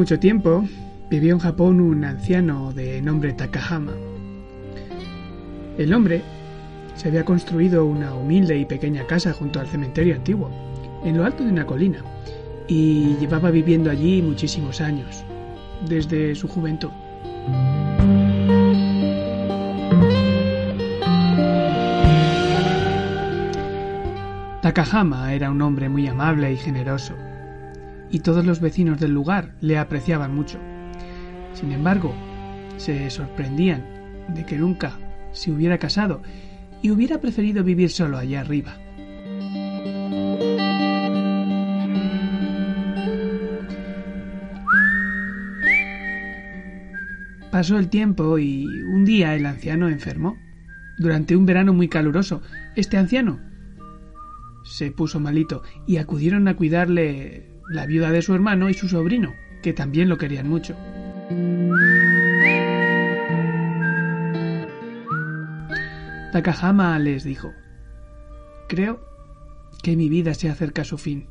Mucho tiempo vivió en Japón un anciano de nombre Takahama. El hombre se había construido una humilde y pequeña casa junto al cementerio antiguo, en lo alto de una colina, y llevaba viviendo allí muchísimos años, desde su juventud. Takahama era un hombre muy amable y generoso y todos los vecinos del lugar le apreciaban mucho. Sin embargo, se sorprendían de que nunca se hubiera casado y hubiera preferido vivir solo allá arriba. Pasó el tiempo y un día el anciano enfermó. Durante un verano muy caluroso, este anciano se puso malito y acudieron a cuidarle la viuda de su hermano y su sobrino, que también lo querían mucho. Takahama les dijo, Creo que mi vida se acerca a su fin.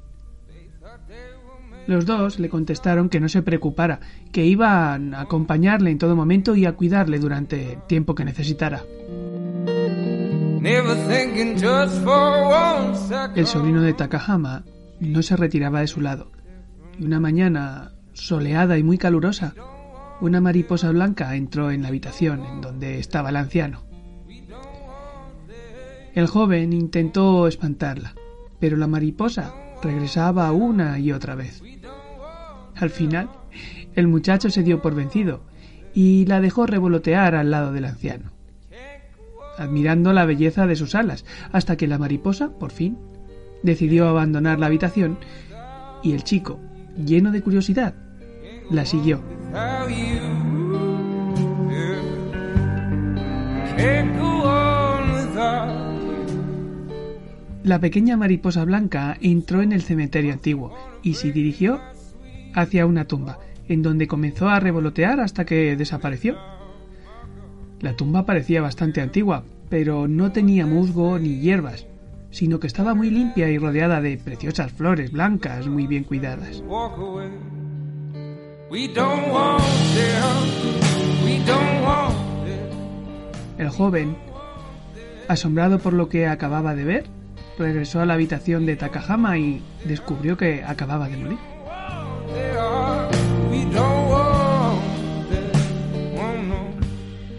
Los dos le contestaron que no se preocupara, que iban a acompañarle en todo momento y a cuidarle durante el tiempo que necesitara. El sobrino de Takahama no se retiraba de su lado. Y una mañana soleada y muy calurosa, una mariposa blanca entró en la habitación en donde estaba el anciano. El joven intentó espantarla, pero la mariposa regresaba una y otra vez. Al final, el muchacho se dio por vencido y la dejó revolotear al lado del anciano, admirando la belleza de sus alas, hasta que la mariposa, por fin, decidió abandonar la habitación y el chico, lleno de curiosidad, la siguió. La pequeña mariposa blanca entró en el cementerio antiguo y se dirigió hacia una tumba, en donde comenzó a revolotear hasta que desapareció. La tumba parecía bastante antigua, pero no tenía musgo ni hierbas, sino que estaba muy limpia y rodeada de preciosas flores blancas muy bien cuidadas. El joven, asombrado por lo que acababa de ver, regresó a la habitación de Takahama y descubrió que acababa de morir.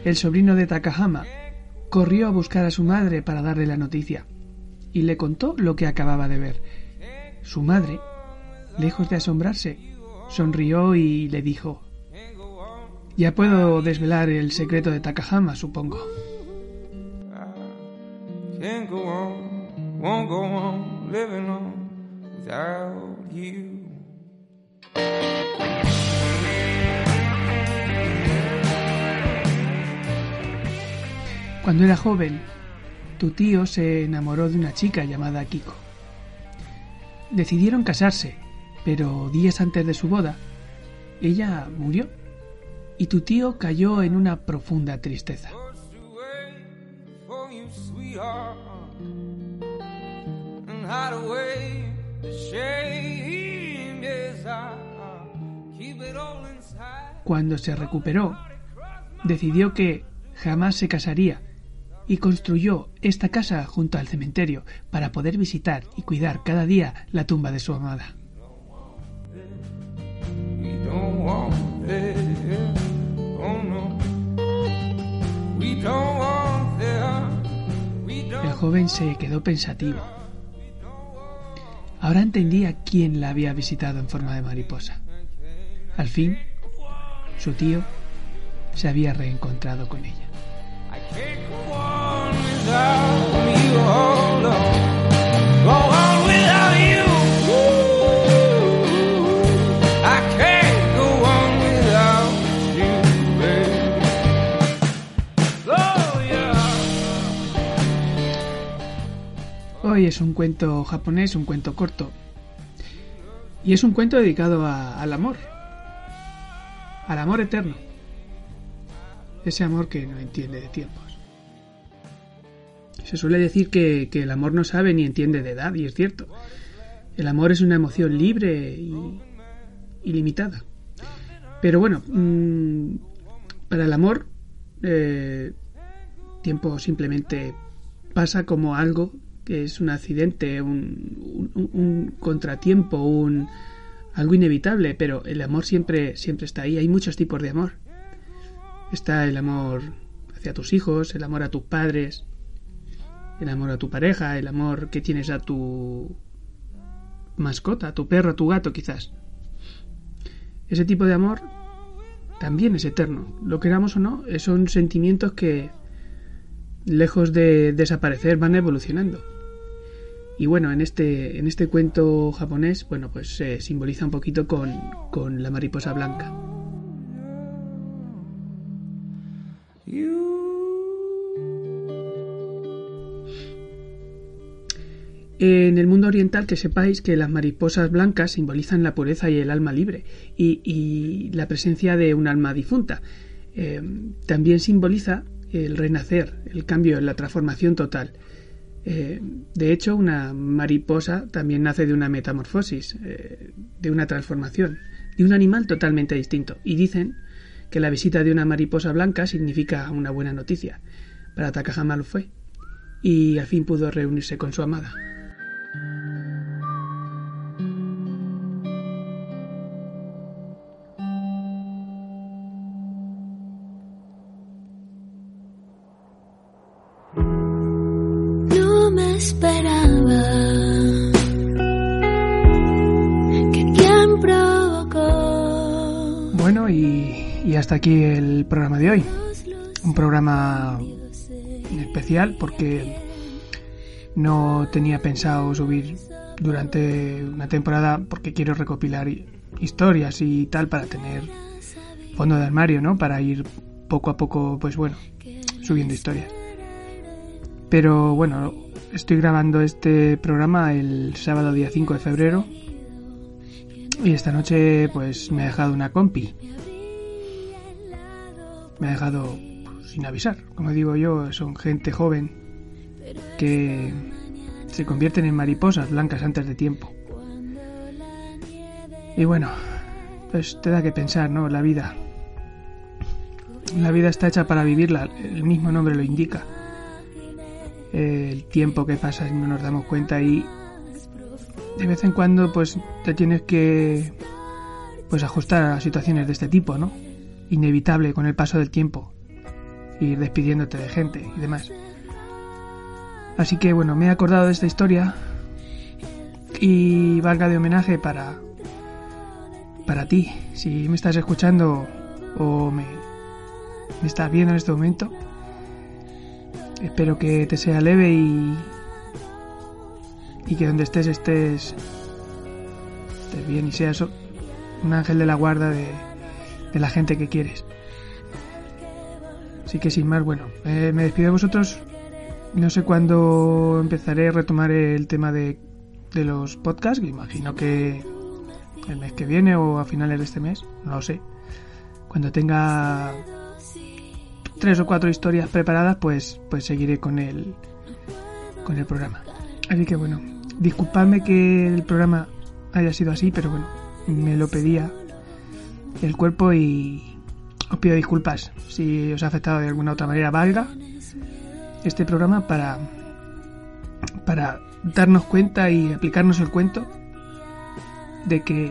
El sobrino de Takahama corrió a buscar a su madre para darle la noticia y le contó lo que acababa de ver. Su madre, lejos de asombrarse, sonrió y le dijo Ya puedo desvelar el secreto de Takahama, supongo. Cuando era joven, tu tío se enamoró de una chica llamada Kiko. Decidieron casarse, pero días antes de su boda, ella murió. y tu tío cayó en una profunda tristeza. Cuando se recuperó, decidió que jamás se casaría y construyó esta casa junto al cementerio para poder visitar y cuidar cada día la tumba de su amada. El joven se quedó pensativo. Ahora entendía quién la había visitado en forma de mariposa. Al fin, su tío se había reencontrado con ella. Hoy es un cuento japonés, un cuento corto. Y es un cuento dedicado al amor. Al amor eterno. Ese amor que no entiende de tiempos. Se suele decir que, el amor no sabe ni entiende de edad, y es cierto. El amor es una emoción libre y ilimitada. Pero bueno, mm, para el amor, eh, tiempo simplemente pasa como algo que es un accidente, un, contratiempo, un algo inevitable, pero el amor siempre, siempre está ahí. Hay muchos tipos de amor. Está el amor hacia tus hijos, el amor a tus padres, el amor a tu pareja, el amor que tienes a tu mascota, a tu perro, a tu gato quizás. Ese tipo de amor también es eterno. Lo queramos o no, son sentimientos que, lejos de desaparecer, van evolucionando. Y bueno, en este, en este cuento japonés, bueno, pues se simboliza un poquito con, con la mariposa blanca. En el mundo oriental que sepáis que las mariposas blancas simbolizan la pureza y el alma libre y, la presencia de un alma difunta. Eh, también simboliza el renacer, el cambio, la transformación total. Eh, de hecho, una mariposa también nace de una metamorfosis, eh, de una transformación, de un animal totalmente distinto. Y dicen que la visita de una mariposa blanca significa una buena noticia. Para Takahama lo fue. Y al fin pudo reunirse con su amada. Hasta aquí el programa de hoy. Un programa especial porque no tenía pensado subir durante una temporada porque quiero recopilar historias y tal para tener fondo de armario, ¿no? Para ir poco a poco, pues bueno, subiendo historias. Pero bueno, Estoy grabando este programa el sábado día 5 de febrero y esta noche pues me ha dejado una compi. Me ha dejado sin avisar. Como digo yo, son gente joven que se convierten en mariposas blancas antes de tiempo. Y bueno, pues te da que pensar, ¿no? La vida. La vida está hecha para vivirla, el mismo nombre lo indica el tiempo que pasa no nos damos cuenta y de vez en cuando pues te tienes que pues ajustar a situaciones de este tipo, ¿no? Inevitable con el paso del tiempo, ir despidiéndote de gente y demás. Así que bueno, me he acordado de esta historia y valga de homenaje para para ti, si me estás escuchando o me, estás viendo en este momento, Espero que te sea leve y, y que donde estés estés, estés bien y seas un ángel de la guarda de, de la gente que quieres. Así que sin más, bueno, eh, me despido de vosotros. No sé cuándo empezaré a retomar el tema de, de los podcasts, imagino que el mes que viene o a finales de este mes, no lo sé. cuando tenga tres o cuatro historias preparadas, pues, pues seguiré con el, con el programa. Así que bueno, disculpadme que el programa haya sido así, pero bueno, me lo pedía el cuerpo y os pido disculpas si os ha afectado de alguna otra manera. Valga este programa para, para darnos cuenta y aplicarnos el cuento de que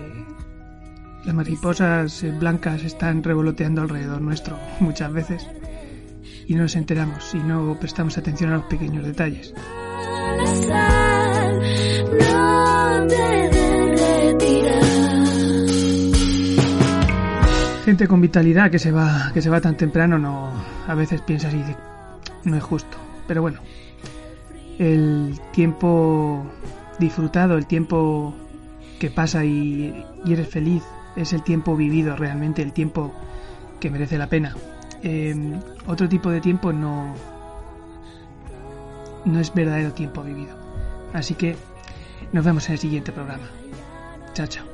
las mariposas blancas están revoloteando alrededor nuestro muchas veces y no nos enteramos y no prestamos atención a los pequeños detalles. Con vitalidad que se va que se va tan temprano no a veces piensas y no es justo, pero bueno. El tiempo disfrutado, el tiempo que pasa y, eres feliz, es el tiempo vivido realmente, el tiempo que merece la pena. Em, otro tipo de tiempo no, no es verdadero tiempo vivido. Así que nos vemos en el siguiente programa. Chao, chao.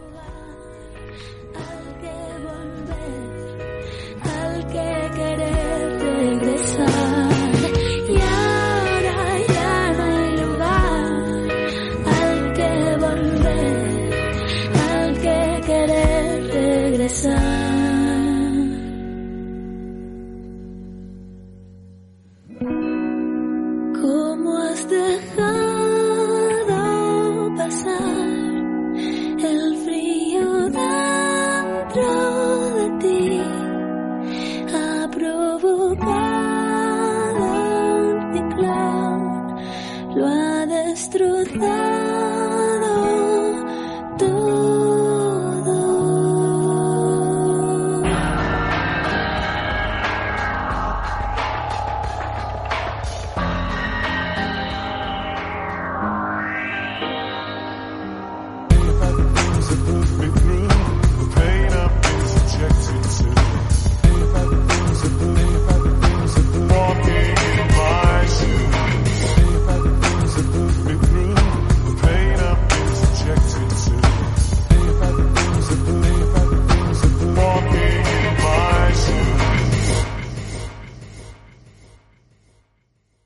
goodbye.